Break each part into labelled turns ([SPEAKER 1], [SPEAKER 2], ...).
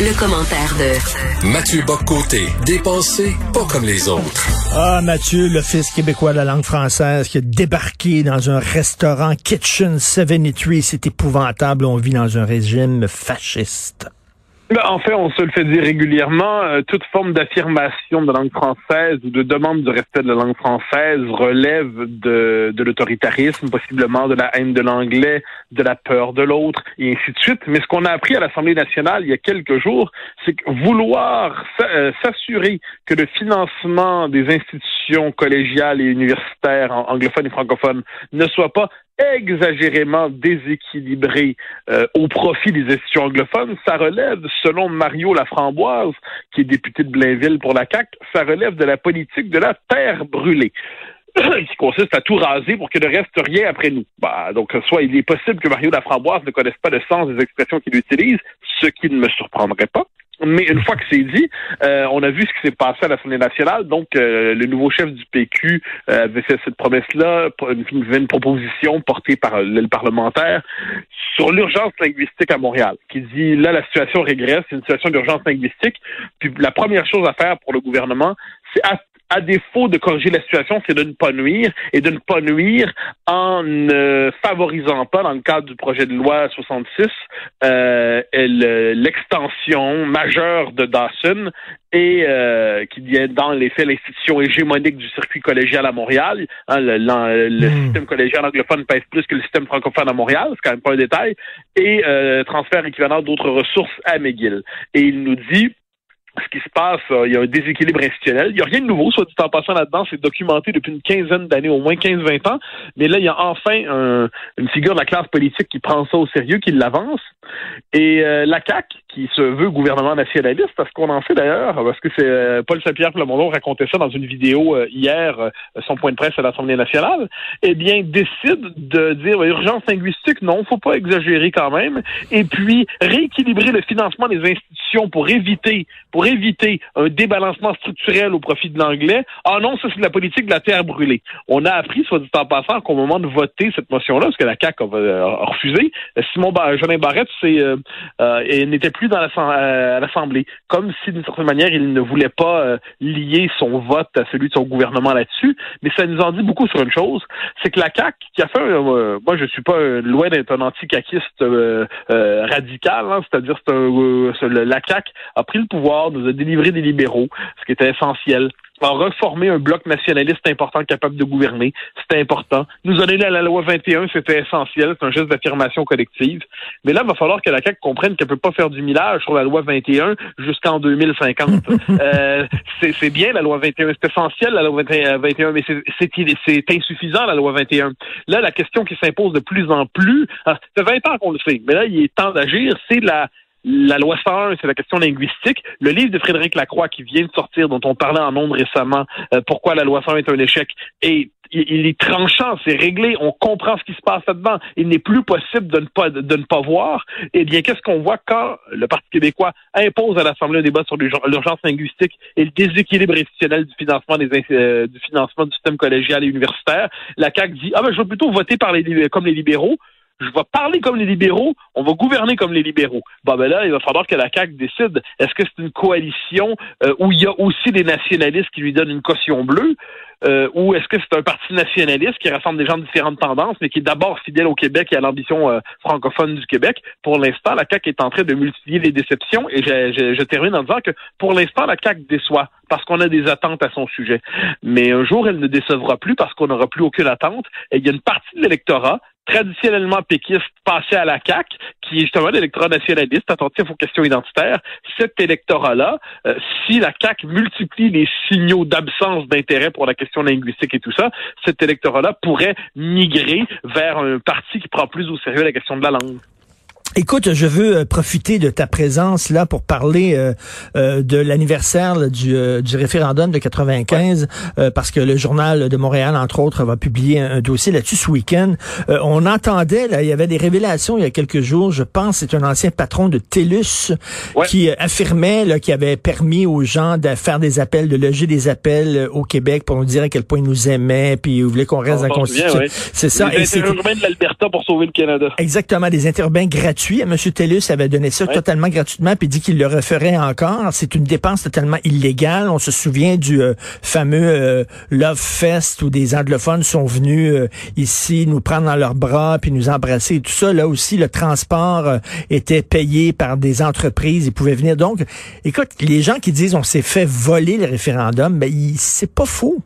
[SPEAKER 1] Le, commentaire de
[SPEAKER 2] Mathieu Boccoté, dépensé pas comme les autres.
[SPEAKER 3] Ah, Mathieu, l'Office québécois de la langue française qui a débarqué dans un restaurant Kitchen 73. C'est épouvantable. On vit dans un régime fasciste.
[SPEAKER 4] Ben, en fait, on se le fait dire régulièrement. Euh, toute forme d'affirmation de la langue française ou de demande de respect de la langue française relève de, de l'autoritarisme, possiblement de la haine de l'anglais, de la peur de l'autre, et ainsi de suite. Mais ce qu'on a appris à l'Assemblée nationale il y a quelques jours, c'est que vouloir euh, s'assurer que le financement des institutions collégiales et universitaires anglophones et francophones ne soit pas exagérément déséquilibré euh, au profit des institutions anglophones, ça relève, selon Mario Laframboise, qui est député de Blainville pour la CAQ, ça relève de la politique de la terre brûlée qui consiste à tout raser pour qu'il ne reste rien après nous. Bah, donc, soit il est possible que Mario Laframboise ne connaisse pas le sens des expressions qu'il utilise, ce qui ne me surprendrait pas, mais une fois que c'est dit, euh, on a vu ce qui s'est passé à l'Assemblée nationale. Donc, euh, le nouveau chef du PQ euh, avait fait cette promesse-là, une, une, proposition portée par le parlementaire sur l'urgence linguistique à Montréal, qui dit là, la situation régresse, c'est une situation d'urgence linguistique. Puis la première chose à faire pour le gouvernement, c'est à défaut de corriger la situation, c'est de ne pas nuire et de ne pas nuire en ne favorisant pas, dans le cadre du projet de loi 66, euh, l'extension majeure de Dawson et euh, qui vient dans les faits l'institution hégémonique du circuit collégial à Montréal. Hein, le, hmm. système collégial anglophone pèse plus que le système francophone à Montréal, c'est quand même pas un détail, et euh, transfert équivalent d'autres ressources à McGill. Et il nous dit ce qui se passe, euh, il y a un déséquilibre institutionnel. Il n'y a rien de nouveau, soit dit en passant là-dedans, c'est documenté depuis une quinzaine d'années, au moins 15-20 ans. Mais là, il y a enfin une figure de la classe politique qui prend ça au sérieux, qui l'avance. Et euh, la CAC, qui se veut gouvernement nationaliste, parce qu'on en fait d'ailleurs, parce que c'est euh, Paul Saint-Pierre Plamondon racontait ça dans une vidéo hier, son point de presse à l'Assemblée nationale, eh bien, décide de dire urgence linguistique, non, faut pas exagérer quand même, et puis rééquilibrer le financement des institutions pour éviter, pour éviter un débalancement structurel au profit de l'anglais. Ah non, ça c'est de la politique de la terre brûlée. On a appris, soit dit en passant, qu'au moment de voter cette motion-là, parce que la CAQ a, refusé, Simon Jolin Barrette euh, euh, n'était plus dans l'Assemblée. Comme si, d'une certaine manière, il ne voulait pas euh, lier son vote à celui de son gouvernement là-dessus. Mais ça nous en dit beaucoup sur une chose, c'est que la CAQ, qui a fait, moi je suis pas loin d'être un anti-caquiste radical, hein, c'est-à-dire c'est la CAQ a pris le pouvoir nous a des libéraux, ce qui était essentiel a reformé un bloc nationaliste important capable de gouverner. C'était important. Nous donné à la loi 21, c'était essentiel. C'est un geste d'affirmation collective. Mais là, il va falloir que la CAQ comprenne qu'elle peut pas faire du millage sur la loi 21 jusqu'en 2050. euh, c'est bien, la loi 21. C'est essentiel, la loi 21, mais c'est insuffisant, la loi 21. Là, la question qui s'impose de plus en plus, ah, ça fait 20 ans qu'on le sait, mais là, il est temps d'agir, c'est la la loi 101, c'est la question linguistique. Le livre de Frédéric Lacroix qui vient de sortir, dont on parlait en nombre récemment, euh, pourquoi la loi 101 est un échec, et il est tranchant, c'est réglé, on comprend ce qui se passe là-dedans. Il n'est plus possible de ne pas de ne pas voir. Eh bien, qu'est-ce qu'on voit quand le Parti québécois impose à l'Assemblée un débat sur l'urgence linguistique et le déséquilibre institutionnel du financement des euh, du financement du système collégial et universitaire? La CAQ dit ah ben je vais plutôt voter par les comme les libéraux je vais parler comme les libéraux, on va gouverner comme les libéraux. Bon, ben là, il va falloir que la CAQ décide, est-ce que c'est une coalition euh, où il y a aussi des nationalistes qui lui donnent une caution bleue, euh, ou est-ce que c'est un parti nationaliste qui rassemble des gens de différentes tendances, mais qui est d'abord fidèle au Québec et à l'ambition euh, francophone du Québec? Pour l'instant, la CAQ est en train de multiplier les déceptions, et je, je termine en disant que pour l'instant, la CAQ déçoit parce qu'on a des attentes à son sujet. Mais un jour, elle ne décevra plus parce qu'on n'aura plus aucune attente. Et il y a une partie de l'électorat traditionnellement péquiste passé à la CAC, qui est justement l'électorat nationaliste, attentif aux questions identitaires, cet électorat-là, euh, si la CAC multiplie les signaux d'absence d'intérêt pour la question linguistique et tout ça, cet électorat-là pourrait migrer vers un parti qui prend plus au sérieux la question de la langue.
[SPEAKER 3] Écoute, je veux euh, profiter de ta présence là pour parler euh, euh, de l'anniversaire du, du référendum de 95, parce que le journal de Montréal, entre autres, va publier un, dossier là-dessus ce week-end. on entendait, là, il y avait des révélations il y a quelques jours, je pense, c'est un ancien patron de TELUS qui affirmait là, qu'il avait permis aux gens de faire des appels, de loger des appels au Québec pour nous dire à quel point ils nous aimaient, puis ils voulaient qu'on reste dans la Constitution.
[SPEAKER 4] C'est ça. Des interurbains de l'Alberta pour sauver le Canada.
[SPEAKER 3] Exactement, des interurbains gratuits gratuit. M. TELUS avait donné ça totalement gratuitement, puis dit qu'il le referait encore. C'est une dépense totalement illégale. On se souvient du euh, fameux euh, Love Fest où des anglophones sont venus euh, ici nous prendre dans leurs bras puis nous embrasser et tout ça. Là aussi, le transport était payé par des entreprises. Ils pouvaient venir. Donc, écoute, les gens qui disent on s'est fait voler le référendum, ben, c'est pas faux.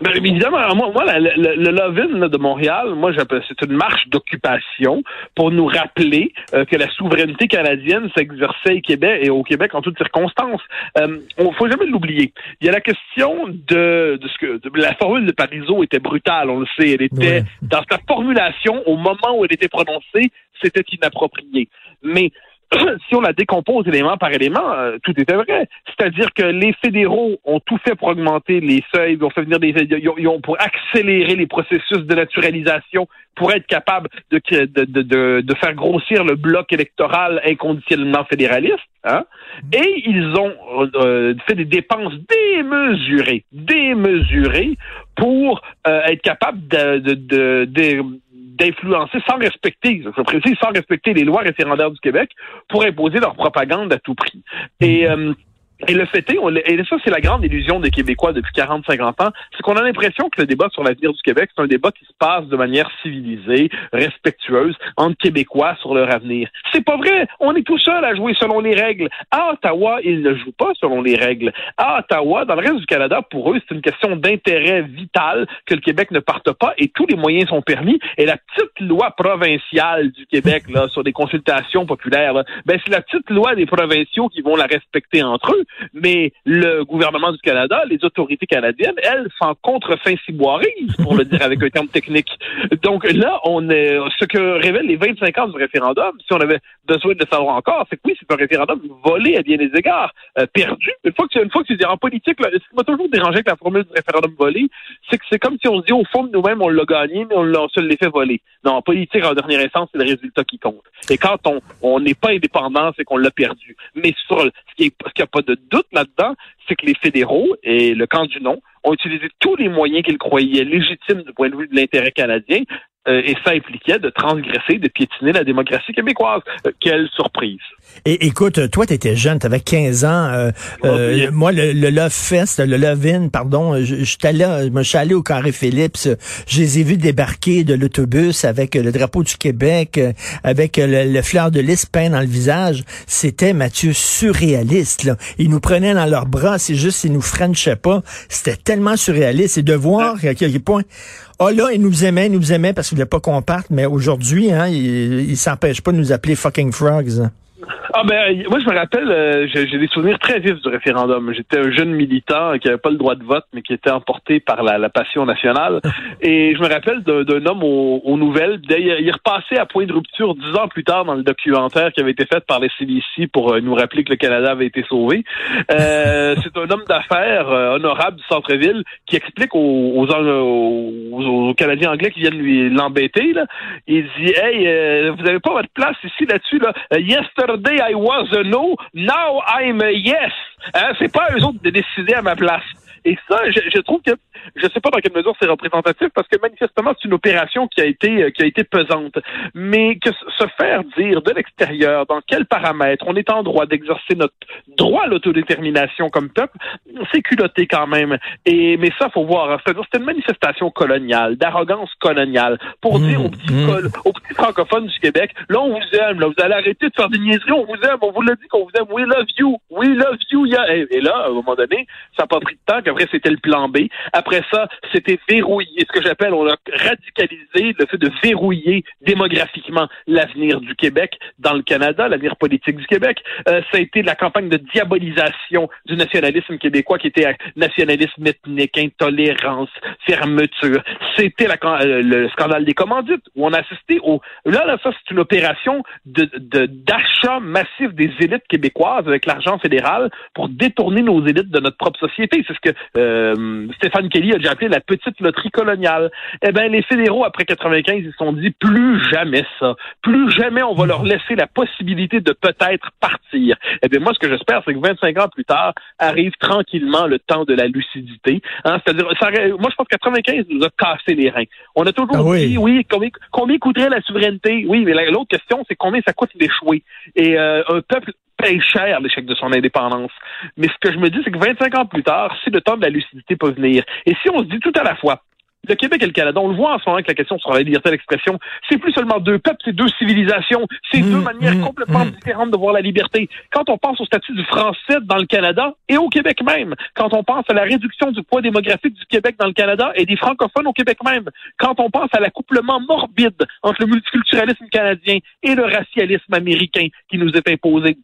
[SPEAKER 4] Ben, évidemment, moi, moi le, le, Love-in de Montréal, moi, j'appelle c'est une marche d'occupation pour nous rappeler euh, que la souveraineté canadienne s'exerçait au Québec et au Québec en toutes circonstances. Euh, on faut jamais l'oublier. Il y a la question de, de ce que la formule de Parizeau était brutale, on le sait. Elle était dans sa formulation au moment où elle était prononcée, c'était inapproprié. Mais si on la décompose élément par élément, euh, tout était vrai. C'est-à-dire que les fédéraux ont tout fait pour augmenter les seuils, ils ont fait venir des, ils ont, pour accélérer les processus de naturalisation, pour être capable de, de, de, de faire grossir le bloc électoral inconditionnellement fédéraliste. Hein? Et ils ont euh, fait des dépenses démesurées, démesurées pour euh, être capable de, de, de d'influencer sans respecter, je précise, sans respecter les lois référendaires du Québec pour imposer leur propagande à tout prix. Et euh, et le fait est, on, et ça c'est la grande illusion des Québécois depuis 40-50 ans, c'est qu'on a l'impression que le débat sur l'avenir du Québec, c'est un débat qui se passe de manière civilisée, respectueuse, entre Québécois sur leur avenir. C'est pas vrai. On est tout seul à jouer selon les règles. À Ottawa, ils ne jouent pas selon les règles. À Ottawa, dans le reste du Canada, pour eux, c'est une question d'intérêt vital que le Québec ne parte pas et tous les moyens sont permis. Et la petite loi provinciale du Québec là sur des consultations populaires, ben c'est la petite loi des provinciaux qui vont la respecter entre eux mais le gouvernement du Canada, les autorités canadiennes, elles, s'en contre-fin ciboirisent, pour le dire avec un terme technique. Donc là, on est, ce que révèlent les 25 ans du référendum, si on avait besoin de le savoir encore, c'est que oui, c'est un référendum volé à bien des égards, euh, perdu. Une fois que tu, une fois que tu dis en politique, là, ce qui m'a toujours dérangé avec la formule du référendum volé, c'est que c'est comme si on se dit au fond de nous-mêmes, on l'a gagné, mais on, on se l'est fait voler. Non, en politique, en dernière instance, c'est le résultat qui compte. Et quand on n'est pas indépendant, c'est qu'on l'a perdu. Mais sur ce qui est, ce qui a pas de doute là-dedans, c'est que les fédéraux et le camp du non ont utilisé tous les moyens qu'ils croyaient légitimes du point de vue de l'intérêt canadien euh, et ça impliquait de transgresser, de piétiner la démocratie québécoise. Euh, quelle surprise.
[SPEAKER 3] Et écoute, toi, tu étais jeune, tu avais 15 ans. Euh, euh moi, le, le, Love Fest, le Love In, pardon, je, je, allé, je suis allé au Carré Phillips. Je les ai vus débarquer de l'autobus avec le drapeau du Québec, avec le, le fleur de lys peint dans le visage. C'était, Mathieu, surréaliste. Là. Ils nous prenaient dans leurs bras, c'est juste, ils nous frenchaient pas. C'était tellement surréaliste. Et de voir à quel point ah là, il nous aimait, il nous aimait parce qu'il voulait pas qu'on parte, mais aujourd'hui, hein, il, il s'empêche pas de nous appeler fucking frogs.
[SPEAKER 4] Ah ben moi je me rappelle, euh, j'ai des souvenirs très vifs du référendum. J'étais un jeune militant qui avait pas le droit de vote, mais qui était emporté par la, passion nationale. Et je me rappelle d'un homme aux, nouvelles. Il, repassait à point de rupture dix ans plus tard dans le documentaire qui avait été fait par les CBC pour euh, nous rappeler que le Canada avait été sauvé. Euh, c'est un homme d'affaires honorable du centre-ville qui explique aux, aux, Canadiens anglais qui viennent lui l'embêter. Il dit Hey, vous avez pas votre place ici là-dessus là. Yesterday I was a no, now I'm a yes. Hein? C'est pas eux autres de décider à ma place. Et ça, je, je trouve que je ne sais pas dans quelle mesure c'est représentatif parce que manifestement c'est une opération qui a été euh, qui a été pesante, mais que se faire dire de l'extérieur dans quels paramètres on est en droit d'exercer notre droit à l'autodétermination comme peuple, c'est culotté quand même. Et mais ça faut voir, c'est une manifestation coloniale, d'arrogance coloniale pour mmh, dire aux petits, mmh. aux petits francophones du Québec, là on vous aime, là vous allez arrêter de faire des niaiseries, on vous aime, on vous l'a dit qu'on vous aime, we love you, we love you. Yeah. Et, là, à un moment donné, ça n'a pas pris de temps qu'après c'était le plan B. Après ça, c'était verrouillé. Ce que j'appelle, on a radicalisé le fait de verrouiller démographiquement l'avenir du Québec dans le Canada, l'avenir politique du Québec. Euh, ça a été la campagne de diabolisation du nationalisme québécois qui était nationalisme ethnique, intolérance, fermeture. C'était euh, le scandale des commandites où on a assisté au... Là, là ça, c'est une opération de d'achat massif des élites québécoises avec l'argent fédéral pour détourner nos élites de notre propre société. C'est ce que euh, Stéphane Kelly a déjà appelé la petite loterie coloniale. Eh bien, les fédéraux, après 95, ils se sont dit plus jamais ça. Plus jamais on va leur laisser la possibilité de peut-être partir. Eh bien, moi, ce que j'espère, c'est que 25 ans plus tard, arrive tranquillement le temps de la lucidité. Hein? C'est-à-dire, moi, je pense que 95 nous a cassé les reins. On a toujours ah dit, oui, combien, combien coûterait la souveraineté? Oui, mais l'autre question, c'est combien ça coûte d'échouer? Et euh, un peuple paye cher l'échec de son indépendance. Mais ce que je me dis, c'est que 25 ans plus tard, si le temps de la lucidité peut venir, et si on se dit tout à la fois, le Québec et le Canada, on le voit en ce moment avec la question sur la liberté d'expression, c'est plus seulement deux peuples, c'est deux civilisations, c'est deux mmh, manières mmh, complètement mmh. différentes de voir la liberté. Quand on pense au statut du français dans le Canada et au Québec même, quand on pense à la réduction du poids démographique du Québec dans le Canada et des francophones au Québec même, quand on pense à l'accouplement morbide entre le multiculturalisme canadien et le racialisme américain qui nous est imposé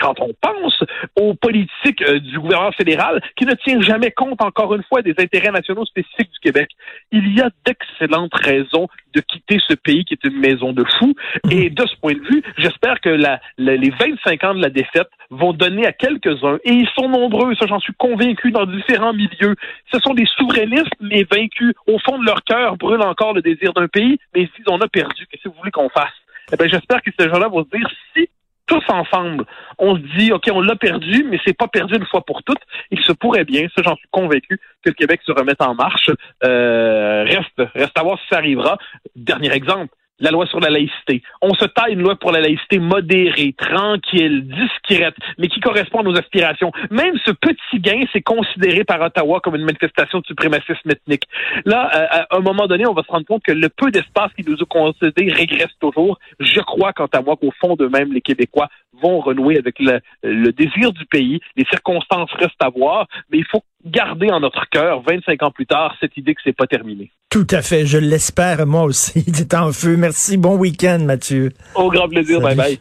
[SPEAKER 4] quand on pense aux politiques euh, du gouvernement fédéral qui ne tient jamais compte, encore une fois, des intérêts nationaux spécifiques du Québec, il y a d'excellentes raisons de quitter ce pays qui est une maison de fous. Mhm. Et de ce point de vue, j'espère que la, les 25 ans de la défaite vont donner à quelques-uns, et ils sont nombreux, ça j'en suis convaincu, dans différents milieux. Ce sont des souverainistes, mais vaincus. Au fond de leur cœur brûle encore le désir d'un pays, mais si on a perdu, qu'est-ce que vous voulez qu'on fasse? Eh bien, j'espère que ces gens-là vont se dire, si tous ensemble, on se dit, OK, on l'a perdu, mais c'est pas perdu une fois pour toutes. Il se pourrait bien, ça j'en suis convaincu, que le Québec se remette en marche. Euh, reste, reste à voir si ça arrivera. Dernier exemple, la loi sur la laïcité. On se taille une loi pour la laïcité modérée, tranquille, discrète, mais qui correspond à nos aspirations. Même ce petit gain, c'est considéré par Ottawa comme une manifestation de suprémacisme ethnique. Là, euh, à un moment donné, on va se rendre compte que le peu d'espace qui nous a concédé régresse toujours. Je crois, quant à moi, qu'au fond d'eux-mêmes, les Québécois vont renouer avec le, le désir du pays. Les circonstances restent à voir, mais il faut garder en notre cœur, 25 ans plus tard, cette idée que c'est pas terminé.
[SPEAKER 3] Tout à fait. Je l'espère, moi aussi. C'est en feu. Merci. Bon week-end, Mathieu.
[SPEAKER 4] Au grand plaisir. Bye bye.